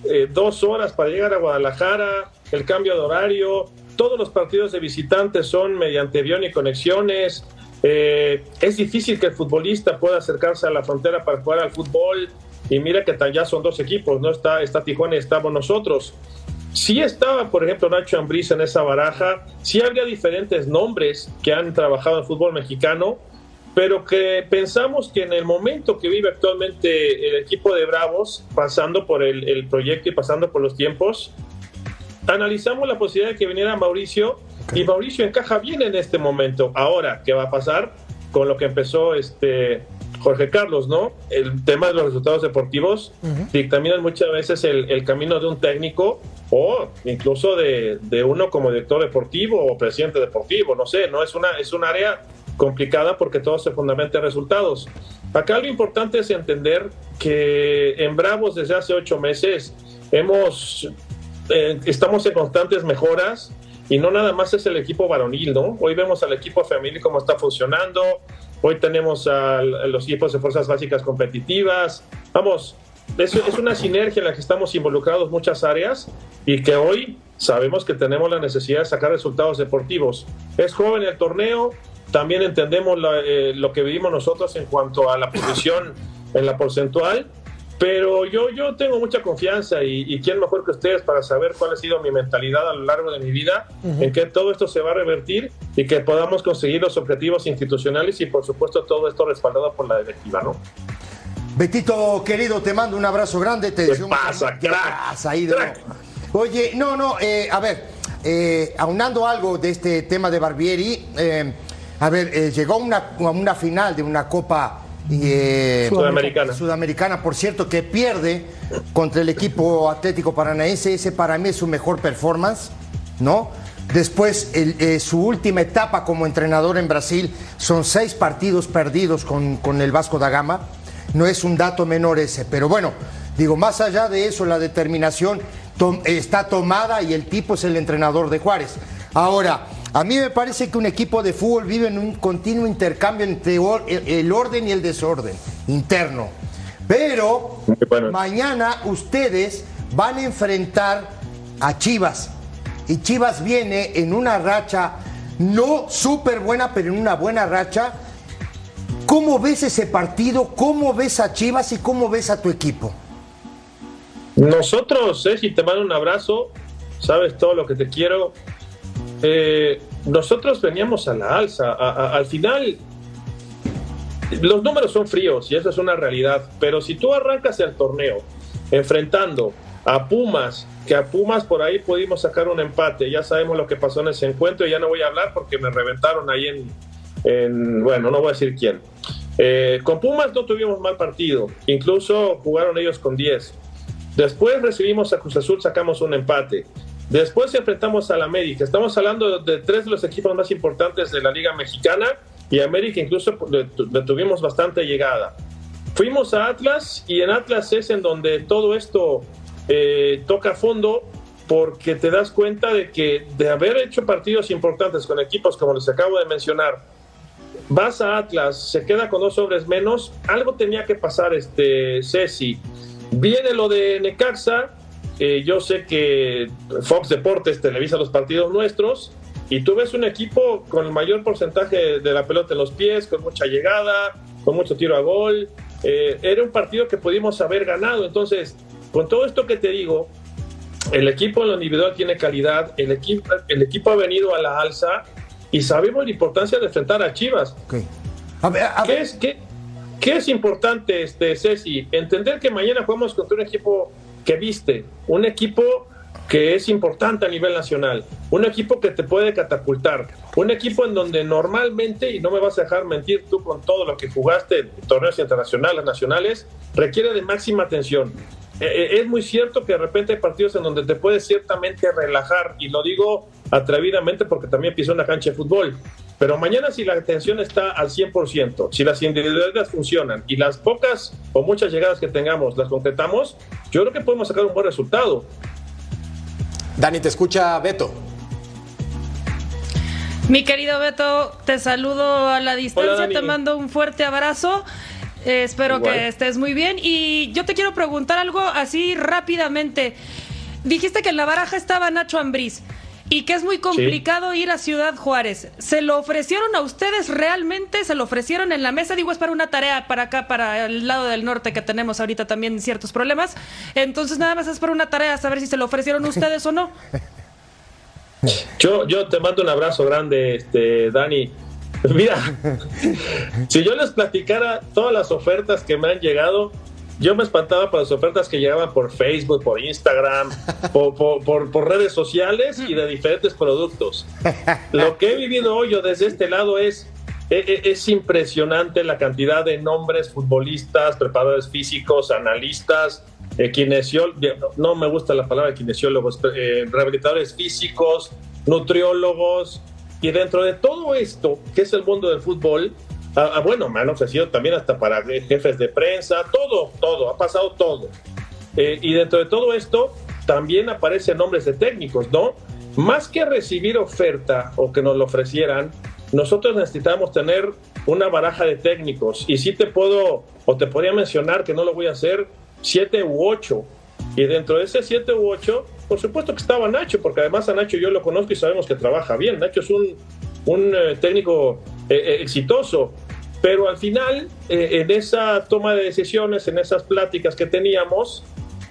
eh, dos horas para llegar a Guadalajara, el cambio de horario, todos los partidos de visitantes son mediante avión y conexiones. Eh, es difícil que el futbolista pueda acercarse a la frontera para jugar al fútbol. Y mira que ya son dos equipos, ¿no? Está, está Tijuana y estamos nosotros. Sí estaba, por ejemplo, Nacho Ambriz en esa baraja. Sí habría diferentes nombres que han trabajado en fútbol mexicano, pero que pensamos que en el momento que vive actualmente el equipo de Bravos, pasando por el, el proyecto y pasando por los tiempos, analizamos la posibilidad de que viniera Mauricio y Mauricio encaja bien en este momento. Ahora, ¿qué va a pasar con lo que empezó este Jorge Carlos, ¿no? El tema de los resultados deportivos dictaminan muchas veces el, camino de un técnico o incluso de, uno como director deportivo o presidente deportivo, no sé, no es una es un área complicada porque todo se fundamenta en resultados. Acá lo importante es entender que en Bravos desde hace ocho meses hemos eh, estamos en constantes mejoras y no nada más es el equipo varonil, ¿no? Hoy vemos al equipo femenil cómo está funcionando, hoy tenemos a, los equipos de fuerzas básicas competitivas, vamos, es, es una sinergia en la que estamos involucrados muchas áreas y que hoy sabemos que tenemos la necesidad de sacar resultados deportivos. Es joven el torneo, también entendemos eh, lo que vivimos nosotros en cuanto a la posición en la porcentual pero yo, yo tengo mucha confianza y, quién mejor que ustedes para saber cuál ha sido mi mentalidad a lo largo de mi vida, en que todo esto se va a revertir y que podamos conseguir los objetivos institucionales y por supuesto todo esto respaldado por la directiva, ¿no? Betito, querido, te mando un abrazo grande. Te ¿Qué pasa, crack? Oye, no, no, eh, a ver, eh, aunando algo de este tema de Barbieri, eh, a ver, llegó una, una final de una Copa eh, Sudamericana. Sudamericana, por cierto, que pierde contra el equipo Atlético Paranaense. Ese para mí es su mejor performance, ¿no? Después, eh, su última etapa como entrenador en Brasil son seis partidos perdidos con, con el Vasco da Gama. No es un dato menor ese, pero bueno, digo, más allá de eso, la determinación está tomada y el tipo es el entrenador de Juárez. Ahora, a mí me parece que un equipo de fútbol vive en un continuo intercambio entre el orden y el desorden interno. Pero mañana ustedes van a enfrentar a Chivas. Y Chivas viene en una racha no súper buena, pero en una buena racha. ¿Cómo ves ese partido? ¿Cómo ves a Chivas y cómo ves a tu equipo? Nosotros, Ceci, te mando un abrazo. Sabes todo lo que te quiero. Eh, nosotros veníamos a la alza. al final, los números son fríos y eso es una realidad. Pero si tú arrancas el torneo enfrentando a Pumas, que a Pumas por ahí pudimos sacar un empate, ya sabemos lo que pasó en ese encuentro y ya no voy a hablar porque me reventaron ahí en, bueno, no voy a decir quién. Eh, con Pumas no tuvimos mal partido, incluso jugaron ellos con 10. Después recibimos a Cruz Azul, sacamos un empate. Después enfrentamos al América. Estamos hablando de tres de los equipos más importantes de la Liga Mexicana y América incluso tuvimos bastante llegada. Fuimos a Atlas y en Atlas es en donde todo esto eh, toca fondo porque te das cuenta de que de haber hecho partidos importantes con equipos como les acabo de mencionar, vas a Atlas, se queda con dos sobres menos, algo tenía que pasar este Ceci. Viene lo de Necaxa, eh, yo sé que Fox Deportes televisa los partidos nuestros y tú ves un equipo con el mayor porcentaje de la pelota en los pies, con mucha llegada, con mucho tiro a gol. Eh, era un partido que pudimos haber ganado. Entonces, con todo esto que te digo, el equipo en lo individual tiene calidad, el equipo, el equipo ha venido a la alza y sabemos la importancia de enfrentar a Chivas. A ver, ¿Qué es? ¿Qué? ¿Qué es importante, este, Ceci? Entender que mañana jugamos contra un equipo que viste, un equipo que es importante a nivel nacional, un equipo que te puede catapultar, un equipo en donde normalmente, y no me vas a dejar mentir tú con todo lo que jugaste en torneos internacionales, nacionales, requiere de máxima atención. Eh, eh, es muy cierto que de repente hay partidos en donde te puedes ciertamente relajar, y lo digo atrevidamente porque también piso una cancha de fútbol. Pero mañana si la atención está al 100%, si las individualidades funcionan y las pocas o muchas llegadas que tengamos las concretamos, yo creo que podemos sacar un buen resultado. Dani, te escucha Beto. Mi querido Beto, te saludo a la distancia, te mando un fuerte abrazo. Eh, espero que estés muy bien. Y yo te quiero preguntar algo así rápidamente. Dijiste que en la baraja estaba Nacho Ambriz y que es muy complicado ir a Ciudad Juárez. ¿Se lo ofrecieron a ustedes realmente? ¿Se lo ofrecieron en la mesa? Digo, es para una tarea para acá, para el lado del norte que tenemos ahorita también ciertos problemas. Entonces nada más es para una tarea, saber si se lo ofrecieron ustedes o no. Yo, yo te mando un abrazo grande, este, Dani. Mira, si yo les platicara todas las ofertas que me han llegado, yo me espantaba por las ofertas que llegaban por Facebook, por Instagram, por, redes sociales y de diferentes productos. Lo que he vivido hoy yo desde este lado es, e, e, es, impresionante la cantidad de nombres, futbolistas, preparadores físicos, analistas, eh, kinesiólogos, no me gusta la palabra kinesiólogos, eh, rehabilitadores físicos, nutriólogos, y dentro de todo esto, que es el mundo del fútbol, Ah, ah, bueno, me han ofrecido también hasta para jefes de prensa, todo, todo, ha pasado todo. Eh, y dentro de todo esto también aparecen nombres de técnicos, ¿no? Más que recibir oferta o que nos lo ofrecieran, nosotros necesitamos tener una baraja de técnicos. Y sí te puedo, o te podría mencionar que no lo voy a hacer, siete u ocho. Y dentro de ese siete u ocho, por supuesto que estaba Nacho, porque además a Nacho yo lo conozco y sabemos que trabaja bien. Nacho es un, un eh, técnico eh, exitoso. Pero al final, eh, en esa toma de decisiones, en esas pláticas que teníamos,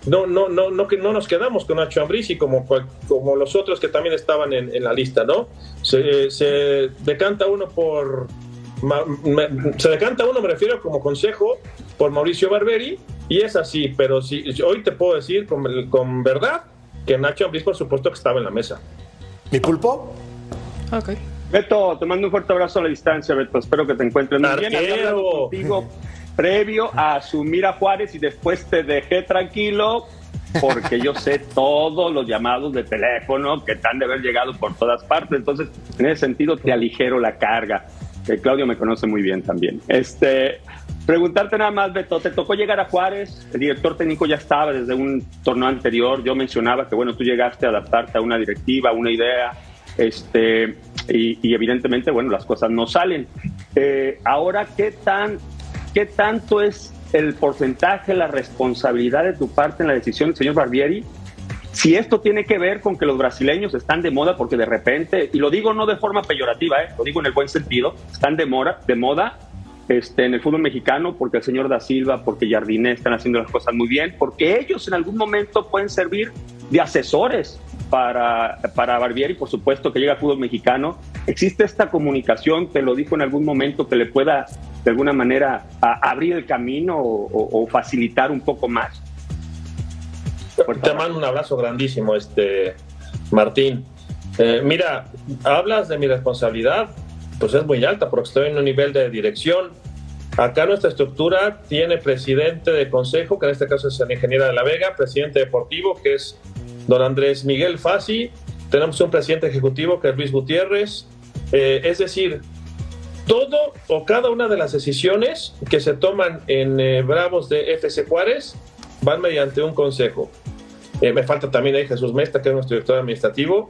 no, no, no, no, no nos quedamos con Nacho Ambrici como, como los otros que también estaban en, la lista, ¿no? Se, se, decanta uno por. Se decanta uno, me refiero como consejo, por Mauricio Barberi, y es así, pero si, hoy te puedo decir con, con verdad que Nacho Ambriz, por supuesto, que estaba en la mesa. ¿Mi pulpo? Ok. Beto, te mando un fuerte abrazo a la distancia, Beto. Espero que te encuentres muy bien. Contigo previo a asumir a Juárez y después te dejé tranquilo porque yo sé todos los llamados de teléfono que te han de haber llegado por todas partes. Entonces, en ese sentido, te aligero la carga. Que Claudio me conoce muy bien también. Este, preguntarte nada más, Beto, ¿te tocó llegar a Juárez? El director técnico ya estaba desde un torneo anterior. Yo mencionaba que, bueno, tú llegaste a adaptarte a una directiva, a una idea. Este, y, evidentemente, bueno, las cosas no salen. Eh, ahora, ¿qué, tan, ¿qué tanto es el porcentaje, la responsabilidad de tu parte en la decisión del señor Barbieri? Si esto tiene que ver con que los brasileños están de moda porque de repente, y lo digo no de forma peyorativa, eh, lo digo en el buen sentido, están de moda, de moda este, en el fútbol mexicano porque el señor Da Silva, porque Jardiné están haciendo las cosas muy bien, porque ellos en algún momento pueden servir de asesores para, para Barbieri, por supuesto, que llega al fútbol mexicano. ¿Existe esta comunicación, te lo dijo en algún momento, que le pueda de alguna manera abrir el camino o, facilitar un poco más? Te mando un abrazo grandísimo, este Martín. Eh, mira, hablas de mi responsabilidad, pues es muy alta porque estoy en un nivel de dirección. Acá nuestra estructura tiene presidente de consejo, que en este caso es el ingeniero de la Vega, presidente deportivo, que es don Andrés Miguel Fasi, tenemos un presidente ejecutivo que es Luis Gutiérrez, eh, es decir, todo o cada una de las decisiones que se toman en eh, Bravos de FC Juárez van mediante un consejo. Eh, me falta también ahí Jesús Mesta, que es nuestro director administrativo.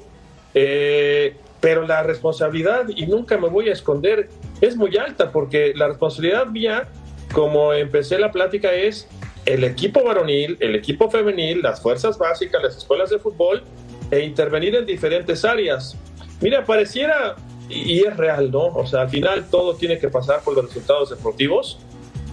pero la responsabilidad, y nunca me voy a esconder, es muy alta porque la responsabilidad mía, como empecé la plática, es el equipo varonil, el equipo femenil, las fuerzas básicas, las escuelas de fútbol e intervenir en diferentes áreas. Mira, pareciera, y es real, ¿no? O sea, al final todo tiene que pasar por los resultados deportivos,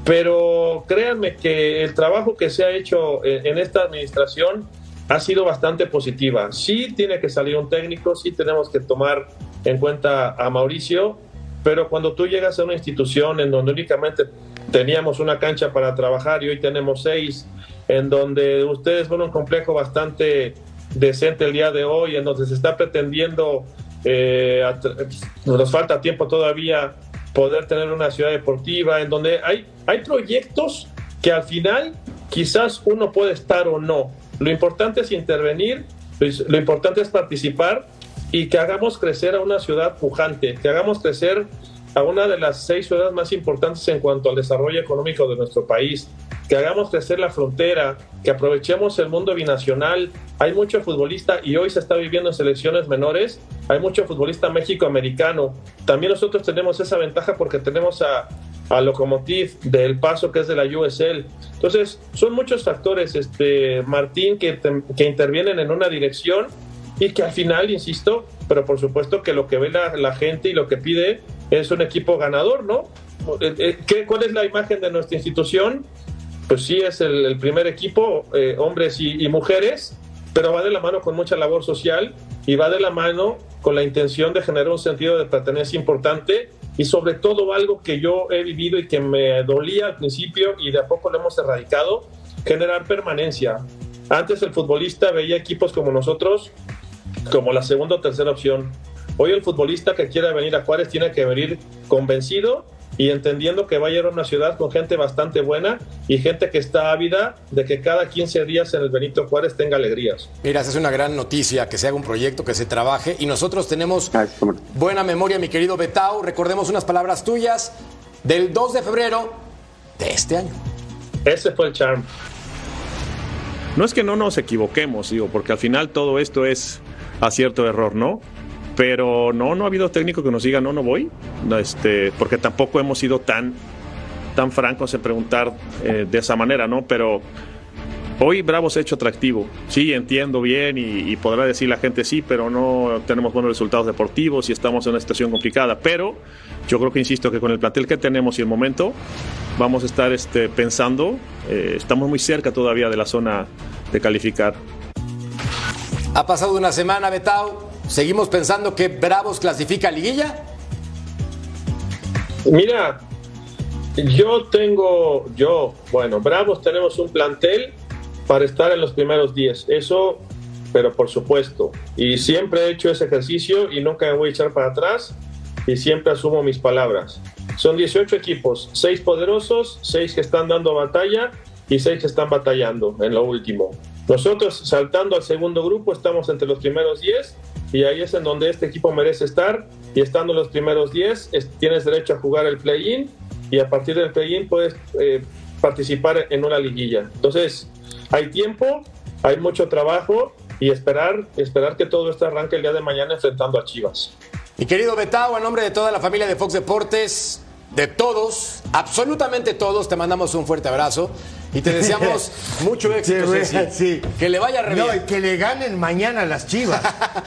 pero créanme que el trabajo que se ha hecho en, esta administración ha sido bastante positiva. Sí tiene que salir un técnico, sí tenemos que tomar en cuenta a Mauricio, pero cuando tú llegas a una institución en donde únicamente teníamos una cancha para trabajar y hoy tenemos seis, en donde ustedes a un complejo bastante decente el día de hoy, en donde se está pretendiendo, eh, nos falta tiempo todavía poder tener una ciudad deportiva, en donde hay, hay proyectos que al final quizás uno puede estar o no. Lo importante es intervenir, lo importante es participar y que hagamos crecer a una ciudad pujante, que hagamos crecer a una de las seis ciudades más importantes en cuanto al desarrollo económico de nuestro país, que hagamos crecer la frontera, que aprovechemos el mundo binacional. Hay mucho futbolista y hoy se está viviendo en selecciones menores, hay mucho futbolista México-americano. También nosotros tenemos esa ventaja porque tenemos a, a Locomotiv del Paso que es de la USL. Entonces, son muchos factores, este Martín, que, que intervienen en una dirección y que al final, insisto, pero por supuesto que lo que ve la, gente y lo que pide es un equipo ganador, ¿no? Eh, eh, ¿Qué, ¿Cuál es la imagen de nuestra institución? Pues sí, es el, primer equipo, eh, hombres y, mujeres, pero va de la mano con mucha labor social y va de la mano con la intención de generar un sentido de pertenencia importante y sobre todo algo que yo he vivido y que me dolía al principio y de a poco lo hemos erradicado, generar permanencia. Antes el futbolista veía equipos como nosotros como la segunda o tercera opción. Hoy el futbolista que quiera venir a Juárez tiene que venir convencido y entendiendo que va a ir a una ciudad con gente bastante buena y gente que está ávida de que cada 15 días en el Benito Juárez tenga alegrías. Mira, esa es una gran noticia, que se haga un proyecto, que se trabaje y nosotros tenemos buena memoria, mi querido Betau. Recordemos unas palabras tuyas del 2 de febrero de este año. Ese fue el charm. No es que no nos equivoquemos, digo, porque al final todo esto es acierto error, ¿no? Pero no, no ha habido técnico que nos diga no, no voy, este, porque tampoco hemos sido tan, tan francos en preguntar eh, de esa manera, ¿no? Pero hoy Bravo se ha hecho atractivo, sí, entiendo bien y, podrá decir la gente sí, pero no tenemos buenos resultados deportivos y estamos en una situación complicada, pero yo creo que insisto que con el plantel que tenemos y el momento vamos a estar este, pensando, eh, estamos muy cerca todavía de la zona de calificar. Ha pasado una semana, Betao. ¿Seguimos pensando que Bravos clasifica a liguilla? Mira, yo tengo, yo, bueno, Bravos tenemos un plantel para estar en los primeros 10. Eso, pero por supuesto. Y siempre he hecho ese ejercicio y nunca me voy a echar para atrás y siempre asumo mis palabras. Son 18 equipos, 6 poderosos, 6 que están dando batalla y 6 que están batallando en lo último. Nosotros saltando al segundo grupo estamos entre los primeros 10 y ahí es en donde este equipo merece estar y estando en los primeros 10 tienes derecho a jugar el play-in y a partir del play-in puedes eh, participar en una liguilla. Entonces hay tiempo, hay mucho trabajo y esperar, esperar que todo esto arranque el día de mañana enfrentando a Chivas. Mi querido Betao, en nombre de toda la familia de Fox Deportes, de todos, absolutamente todos, te mandamos un fuerte abrazo. Y te deseamos mucho éxito, sí, Que le vaya re No, y que le ganen mañana las chivas.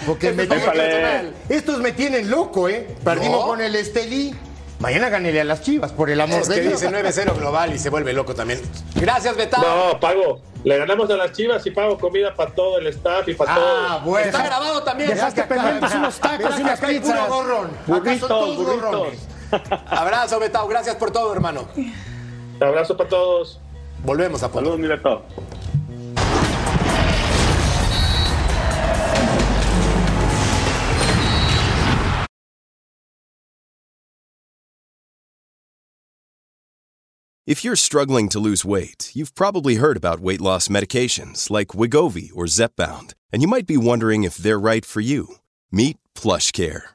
Porque me tienen, estos me tienen loco, ¿eh? Perdimos con el Estelí. Mañana ganele a las chivas, por el amor es de que Dios. dice 9-0 global y se vuelve loco también. Gracias, Betao. No, pago. Le ganamos a las chivas y pago comida para todo el staff y para ah, todo. Ah, bueno. Está grabado también. Dejaste pendientes unos tacos y unas pizzas. Gorrón. Burritos, burritos. Abrazo, Betao. Gracias por todo, hermano. Abrazo para todos. Volvemos a Saludos, mi Beto. If you're struggling to lose weight, you've probably heard about weight loss medications like Wigovi or Zepbound, and you might be wondering if they're right for you. Meet PlushCare,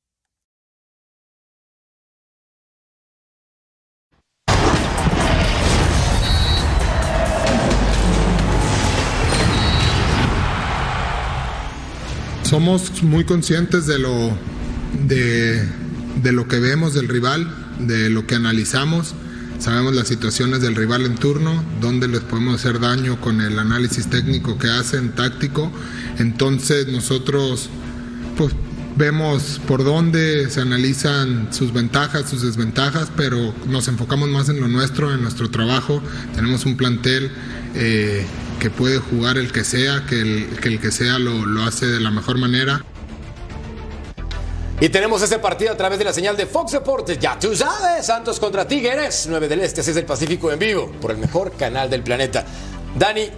Somos muy conscientes de lo de lo que vemos del rival, de lo que analizamos. sabemos las situaciones del rival en turno, dónde les podemos hacer daño con el análisis técnico que hacen, táctico. Entonces nosotros pues vemos por dónde se analizan sus ventajas, sus desventajas, pero nos enfocamos más en lo nuestro, en nuestro trabajo. Tenemos un plantel eh, que puede jugar el que sea, que el que, sea lo, hace de la mejor manera. Y tenemos ese partido a través de la señal de Fox Deportes. Ya tú sabes, Santos contra Tigres, 9 del Este, 6 del Pacífico en vivo, por el mejor canal del planeta. Dani,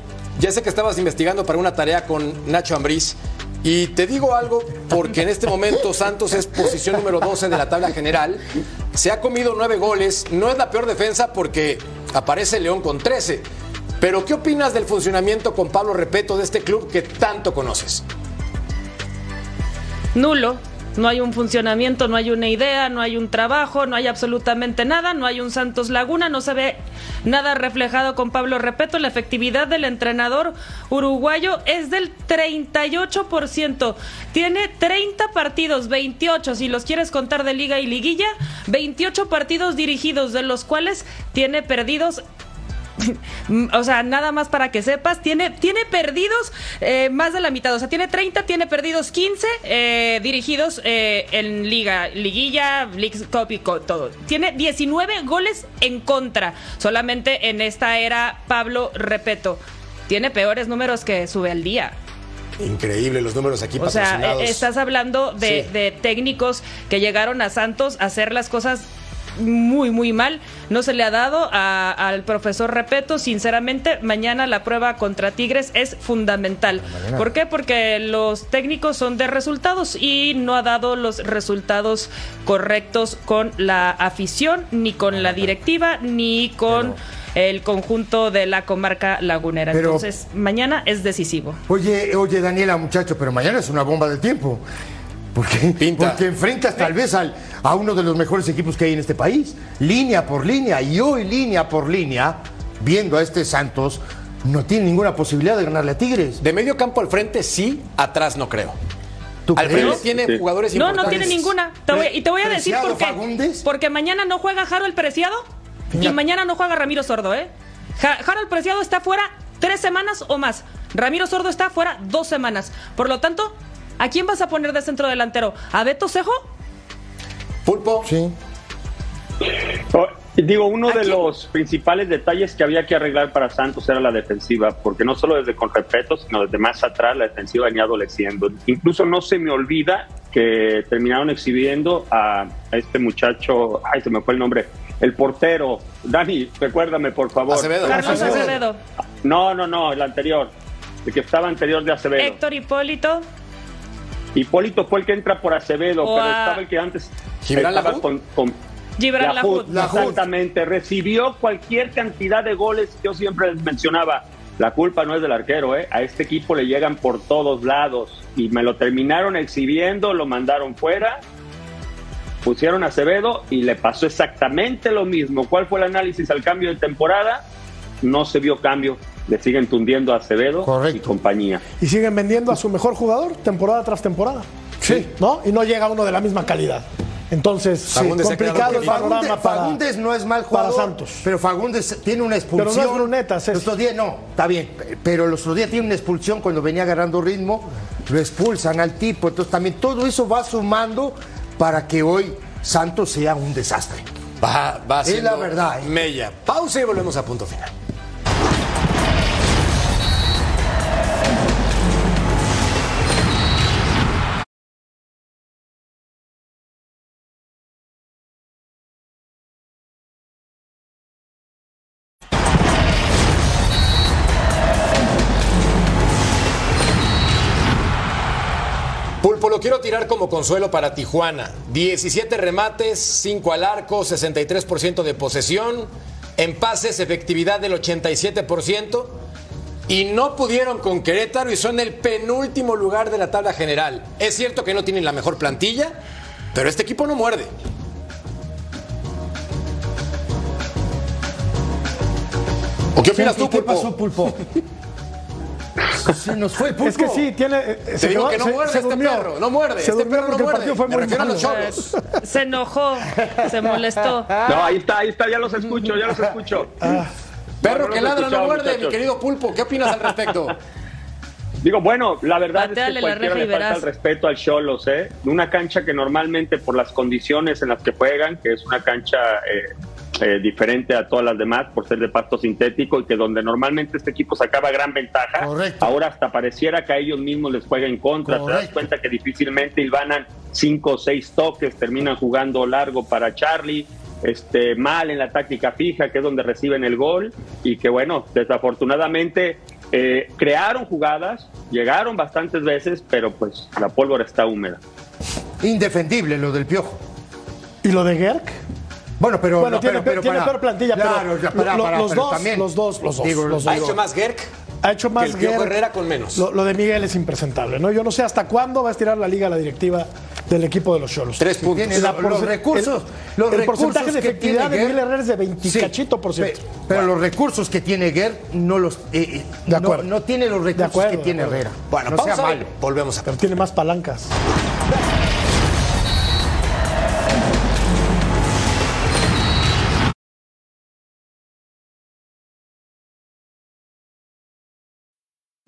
ya sé que estabas investigando para una tarea con Nacho Ambriz. Y te digo algo porque en este momento Santos es posición número 12 de la tabla general. Se ha comido nueve goles. No es la peor defensa porque aparece León con 13. Pero ¿qué opinas del funcionamiento con Pablo Repeto de este club que tanto conoces? Nulo. No hay un funcionamiento, no hay una idea, no hay un trabajo, no hay absolutamente nada, no hay un Santos Laguna, no se ve nada reflejado con Pablo Repeto. La efectividad del entrenador uruguayo es del 38%. Tiene 30 partidos, 28 si los quieres contar de liga y liguilla, 28 partidos dirigidos, de los cuales tiene perdidos o sea, nada más para que sepas, tiene, tiene perdidos eh, más de la mitad, o sea, tiene 30, tiene perdidos 15 eh, dirigidos eh, en Liga, Liguilla, League Cup y todo. Tiene 19 goles en contra, solamente en esta era Pablo Repeto. Tiene peores números que sube al día. Increíble los números aquí O sea, estás hablando de, Sí. de técnicos que llegaron a Santos a hacer las cosas muy, muy mal. No se le ha dado a- al profesor Repeto. Sinceramente, mañana la prueba contra Tigres es fundamental. Mañana. ¿Por qué? Porque los técnicos son de resultados y no ha dado los resultados correctos con la afición, ni con la directiva, ni con el conjunto de la comarca lagunera. Pero- Entonces, mañana es decisivo. Oye, oye, Daniela, muchacho, pero mañana es una bomba de tiempo. Porque, porque enfrentas tal vez al, a uno de los mejores equipos que hay en este país, línea por línea, y hoy línea por línea, viendo a este Santos, no tiene ninguna posibilidad de ganarle a Tigres. De medio campo al frente sí, atrás no creo. ¿Tú Alfredo tiene Sí. jugadores No, importantes. no tiene ninguna. Te voy- y te voy a decir por qué. Fagundes. Porque mañana no juega Harold Preciado y mañana no juega Ramiro Sordo, ¿eh? Ja- Harold Preciado está fuera tres semanas o más. Ramiro Sordo está fuera dos semanas. Por lo tanto, ¿a quién vas a poner de centro delantero? ¿A Beto Cejo? Pulpo. Sí. Oh, Digo, uno de los principales detalles que había que arreglar para Santos era la defensiva, porque no solo desde con respeto, sino desde más atrás la defensiva venía adoleciendo. Incluso no se me olvida que terminaron exhibiendo a, a este muchacho, ay, se me fue el nombre, el portero. Dani, recuérdame, por favor. Acevedo. Carlos Acevedo. No, no, no, el anterior, el que estaba anterior de Acevedo. Héctor Hipólito. Hipólito fue el que entra por Acevedo, O pero a- estaba el que antes ¿Gibran estaba con, con Gibran Lahoud, Lahoud. Exactamente, recibió cualquier cantidad de goles. Yo siempre les mencionaba, la culpa no es del arquero, ¿eh? a este equipo le llegan por todos lados y me lo terminaron exhibiendo, lo mandaron fuera, pusieron a Acevedo y le pasó exactamente lo mismo. ¿Cuál fue el análisis al cambio de temporada? No se vio cambio, le siguen tundiendo a Acevedo y compañía. Y siguen vendiendo a su mejor jugador temporada tras temporada. Sí. ¿No? Y no llega uno de la misma calidad. Entonces, sí, complicado el panorama Fagundes, para, Fagundes no es mal para jugador, Santos. pero Fagundes tiene una expulsión. Pero no es Bruneta, Los otros días no, está bien, pero los otros días tiene una expulsión cuando venía agarrando ritmo, lo expulsan al tipo, entonces también todo eso va sumando para que hoy Santos sea un desastre. Va, va Es la verdad, ¿eh? Mella. Pausa y volvemos a punto final. Tirar como consuelo para Tijuana. 17 remates, 5 al arco, 63% de posesión, en pases efectividad del 87%. Y no pudieron con Querétaro y son el penúltimo lugar de la tabla general. Es cierto que no tienen la mejor plantilla, pero este equipo no muerde. ¿O qué opinas tú, ¿Qué Pulpo? pasó, Pulpo? Se nos fue el pulpo. Es que sí, tiene. eh, Te se digo quedó- que no se- muerde se este durmió. perro, no muerde. Se Este perro no porque el muerde. partido fue Me muy refiero a los cholos. Se enojó, se molestó. No, ahí está, ahí está, ya los escucho, ya los escucho. Perro No, no que ladra no muerde, mi querido pulpo. ¿Qué opinas al respecto? Digo, bueno, la verdad Pateale es que cualquiera le falta el respeto al Cholos, ¿eh? Una cancha que normalmente por las condiciones en las que juegan, que es una cancha eh, eh, diferente a todas las demás por ser de pasto sintético y que donde normalmente este equipo sacaba gran ventaja, ahora hasta pareciera que a ellos mismos les juega en contra. Te das cuenta que difícilmente ilvanan cinco o seis toques, terminan jugando largo para Charlie. Este, mal en la táctica fija, que es donde reciben el gol, y que bueno, desafortunadamente eh, crearon jugadas, llegaron bastantes veces, pero pues la pólvora está húmeda. Indefendible lo del piojo. ¿Y lo de Gerk? Bueno, pero. Bueno, no, tiene, pero- pero tiene para- peor plantilla, Claro, pero ya, para- lo- para- los, pero dos, también- los dos, los dos, Digo, los Ha hecho más Gerk Ha hecho más que el Gerk. Herrera con menos. Lo, lo de Miguel es impresentable, ¿no? Yo no sé hasta cuándo va a estirar la liga la directiva del equipo de los Cholos. Tres puntos. Tiene La lo- los recursos. el- los el recursos porcentaje de efectividad de Miguel Herrera es de 20 Sí, cachito por ciento. pe- Pero los recursos que tiene Guerr no los. eh, eh, De acuerdo. No, tiene los recursos acuerdo, que tiene. Herrera. Bueno, no sea malo. volvemos a Pero tiene más palancas.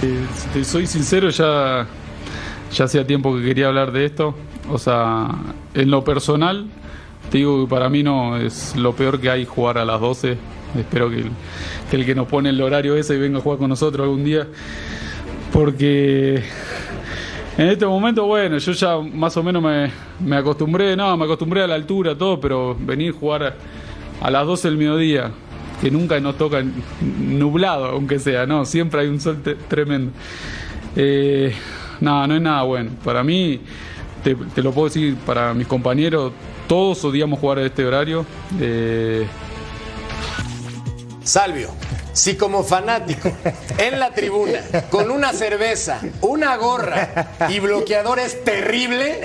Eh, te soy sincero, ya, ya hacía tiempo que quería hablar de esto. O sea, en lo personal, te digo que para mí no es lo peor que hay jugar a las 12. Espero que el, que nos pone el horario ese venga a jugar con nosotros algún día. Porque en este momento, bueno, yo ya más o menos me, me acostumbré, no, me acostumbré a la altura, todo, pero venir a jugar a, a las 12 del mediodía, que nunca nos toca nublado, aunque sea, no, siempre hay un sol tremendo. Eh, nada, no es nada bueno. Para mí, te, te lo puedo decir, para mis compañeros, todos odiamos jugar a este horario. Eh, Salvio, si como fanático en la tribuna, con una cerveza, una gorra y bloqueador es terrible,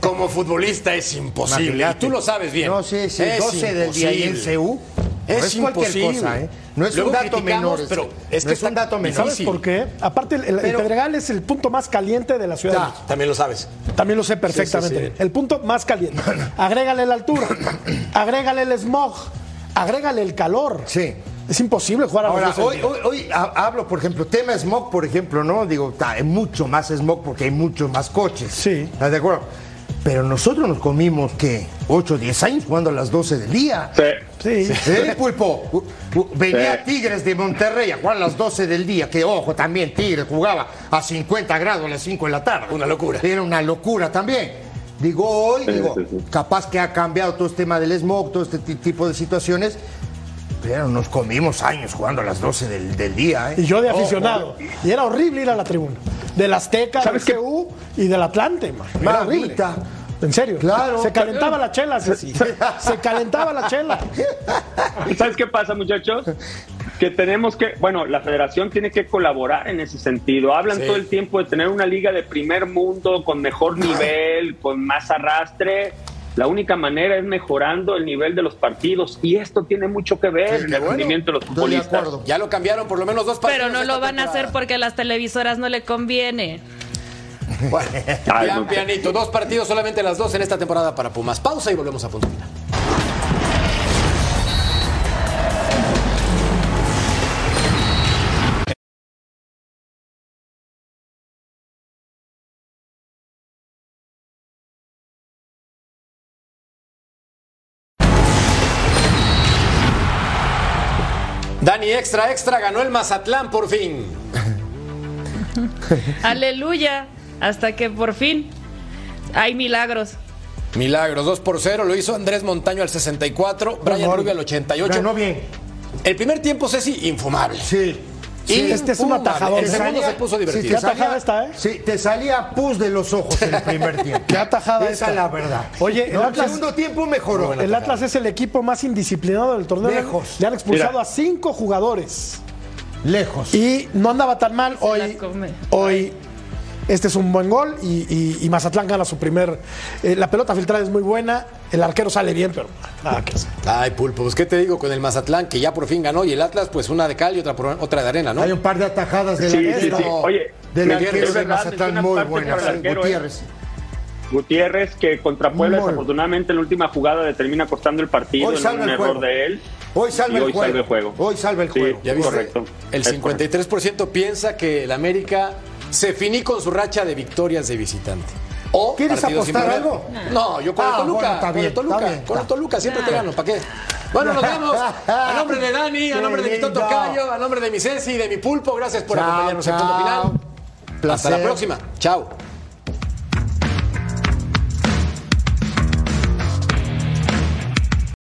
como futbolista es imposible. Y tú lo sabes bien. No, sí, sí, Es 12 del día y en. CU. Es, no es cualquier imposible. cosa, ¿eh? No es Luego un dato menor. pero es no que es un dato menor. ¿Sabes por qué? Aparte, el, el Pero- Pedregal es el punto más caliente de la ciudad. Ya. También lo sabes. También lo sé perfectamente. Sí, sí, sí. El punto más caliente. Agrégale la altura. agrégale el smog. Agrégale el calor. Sí. Es imposible jugar a Ahora, las 12 hoy, hoy, hoy ha- hablo, por ejemplo, tema smog, por ejemplo, ¿no? Digo, hay mucho más smog porque hay muchos más coches. Sí. ¿Estás de acuerdo? Pero nosotros nos comimos, ¿qué? 8 o 10 años jugando a las 12 del día. Sí. Sí. ¿Eh, Pulpo? Venía Sí. Tigres de Monterrey a jugar a las 12 del día, que ojo, también Tigres jugaba a 50 grados a las 5 de la tarde. Una locura. Era una locura también. Digo, hoy, digo, sí, sí. capaz que ha cambiado todo este tema del smog, todo este ti- tipo de situaciones, pero nos comimos años jugando a las 12 del, del día. ¿eh? Y yo de Ojo, aficionado. Y era horrible ir a la tribuna. Del Azteca, del. CU y del Atlante, man. Era horrible. Mamita. En serio. Claro. Se calentaba la chela, Ceci. Se calentaba la chela. ¿Sabes qué pasa, muchachos? Que tenemos que, bueno, la federación tiene que colaborar en ese sentido. Hablan Sí. todo el tiempo de tener una liga de primer mundo, con mejor nivel, con más arrastre. La única manera es mejorando el nivel de los partidos y esto tiene mucho que ver Sí, el bueno. rendimiento de los de futbolistas. acuerdo. Ya lo cambiaron por lo menos dos partidos. Pero no lo van a hacer porque a las televisoras no le conviene. Bueno, Ay, pian, no. pianito. Dos partidos solamente las dos en esta temporada para Pumas. Pausa y volvemos a punto final. Dani, extra, extra, ganó el Mazatlán por fin. Aleluya. Hasta que por fin hay milagros. Milagros, 2 por 0. Lo hizo Andrés Montaño al 64, Brian. Rubio al 88. Ganó bien. El primer tiempo, Ceci, infumable. Sí. Sí, este es un atajador. El segundo se puso sí, divertido. te salía- atajada ¿eh? Sí, te salía pus de los ojos en el primer tiempo. Qué atajada Esa es la verdad. Oye, el No, el Atlas- segundo tiempo mejoró. El Atlas es el equipo más indisciplinado del torneo. Lejos. Le han expulsado Mira. a cinco jugadores. Lejos. Y no andaba tan mal. Hoy, come. hoy este es un buen gol y, y- y Mazatlán gana su primer. eh, la pelota filtrada es muy buena. El arquero sale bien, pero nada que hacer. Ay, Pulpo, pues qué te digo con el Mazatlán, que ya por fin ganó, y el Atlas, pues una de cal y otra, por- otra de arena, ¿no? Hay un par de atajadas del Sí, sí, arquero. sí. Oye, del Gutiérrez, arquero es de Mazatlán muy parte buena. para el arquero, ¿eh? Gutiérrez. Gutiérrez, que contra Puebla desafortunadamente en la última jugada le termina costando el partido, Hoy en un el error juego. de él. Hoy salva y el hoy juego. salva el juego. Hoy salva el Sí, juego. ¿Ya viste? correcto. El Es 53% piensa que el América se finí con su racha de victorias de visitante. O ¿Quieres apostar algo? No, yo con Ah, el Toluca. bueno, está con el Toluca. está bien, con el. Toluca siempre te gano. ¿Para qué? Bueno, nos vemos. A nombre de Dani, a nombre de mi Toto. Cayo, a nombre de mi Ceci y de mi Pulpo. Gracias por Chao, acompañarnos en el punto chao. final. Hasta la próxima. Chao.